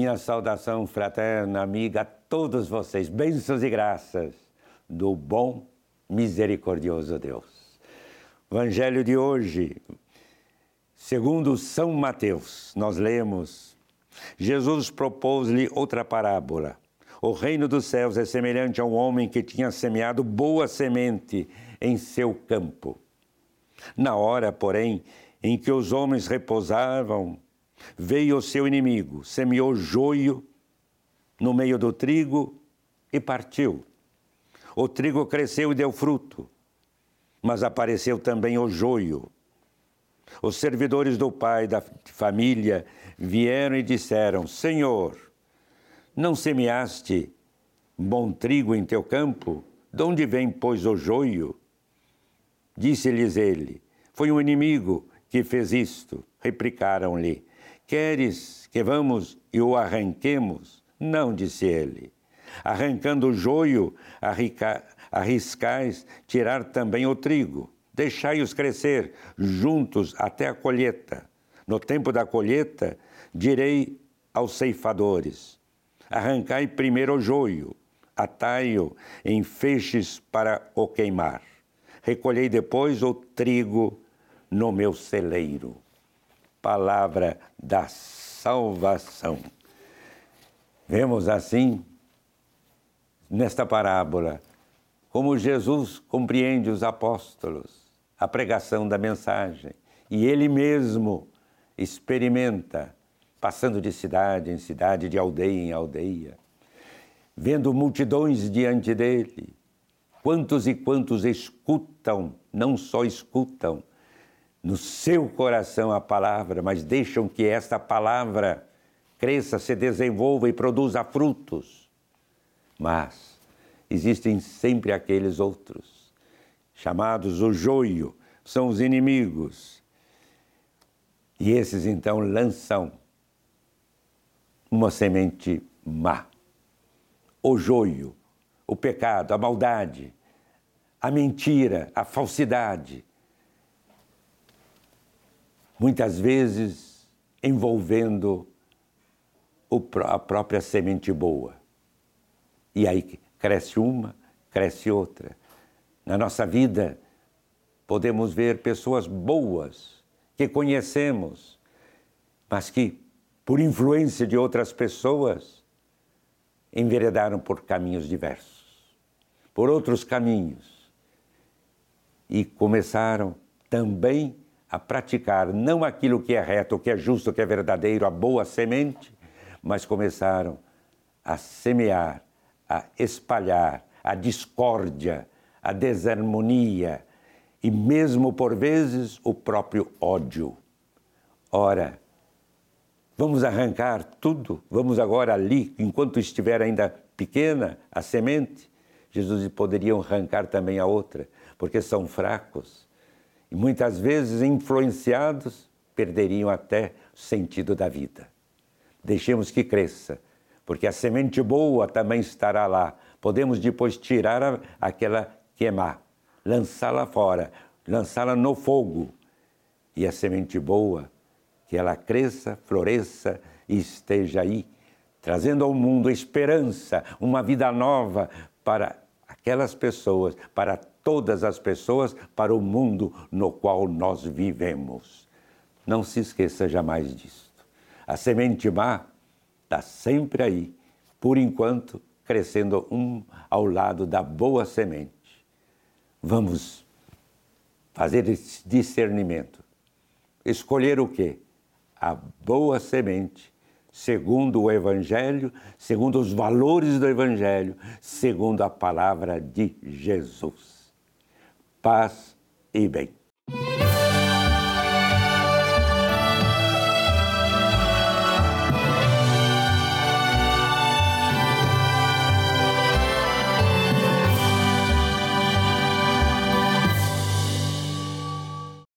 minha saudação fraterna, amiga, a todos vocês. Bênçãos e graças do bom, misericordioso Deus. Evangelho de hoje, segundo São Mateus, nós lemos: Jesus propôs-lhe outra parábola. O reino dos céus é semelhante a um homem que tinha semeado boa semente em seu campo. Na hora, porém, em que os homens repousavam, veio o seu inimigo, semeou joio no meio do trigo e partiu. O trigo cresceu e deu fruto, mas apareceu também o joio. Os servidores do pai da família vieram e disseram: Senhor, não semeaste bom trigo em teu campo? De onde vem, pois, o joio? Disse-lhes ele: Foi um inimigo que fez isto. Replicaram-lhe: Queres que vamos e o arranquemos? Não, disse ele. Arrancando o joio, arriscais tirar também o trigo. Deixai-os crescer juntos até a colheita. No tempo da colheita, direi aos ceifadores: Arrancai primeiro o joio, atai-o em feixes para o queimar. Recolhei depois o trigo no meu celeiro. Palavra da salvação. Vemos assim, nesta parábola, como Jesus compreende os apóstolos, a pregação da mensagem, e ele mesmo experimenta, passando de cidade em cidade, de aldeia em aldeia, vendo multidões diante dele. Quantos e quantos escutam, não só escutam, no seu coração a palavra, mas deixam que esta palavra cresça, se desenvolva e produza frutos. Mas existem sempre aqueles outros, chamados o joio, são os inimigos. E esses então lançam uma semente má. O joio, o pecado, a maldade, a mentira, a falsidade muitas vezes envolvendo a própria semente boa. E aí cresce uma, cresce outra. Na nossa vida, podemos ver pessoas boas que conhecemos, mas que, por influência de outras pessoas, enveredaram por caminhos diversos, por outros caminhos, e começaram também a praticar não aquilo que é reto, o que é justo, o que é verdadeiro, a boa semente, mas começaram a semear, a espalhar a discórdia, a desarmonia e mesmo por vezes o próprio ódio. Ora, vamos arrancar tudo, vamos agora ali, enquanto estiver ainda pequena a semente, Jesus poderiam arrancar também a outra, porque são fracos e muitas vezes influenciados, perderiam até o sentido da vida. Deixemos que cresça, porque a semente boa também estará lá. Podemos depois tirar aquela queimar, lançá-la fora, lançá-la no fogo. E a semente boa, que ela cresça, floresça e esteja aí, trazendo ao mundo esperança, uma vida nova para aquelas pessoas, para todas as pessoas, para o mundo no qual nós vivemos. Não se esqueça jamais disto. A semente má está sempre aí, por enquanto, crescendo um ao lado da boa semente. Vamos fazer esse discernimento. Escolher o quê? A boa semente segundo o Evangelho, segundo os valores do Evangelho, segundo a palavra de Jesus. passe et bec.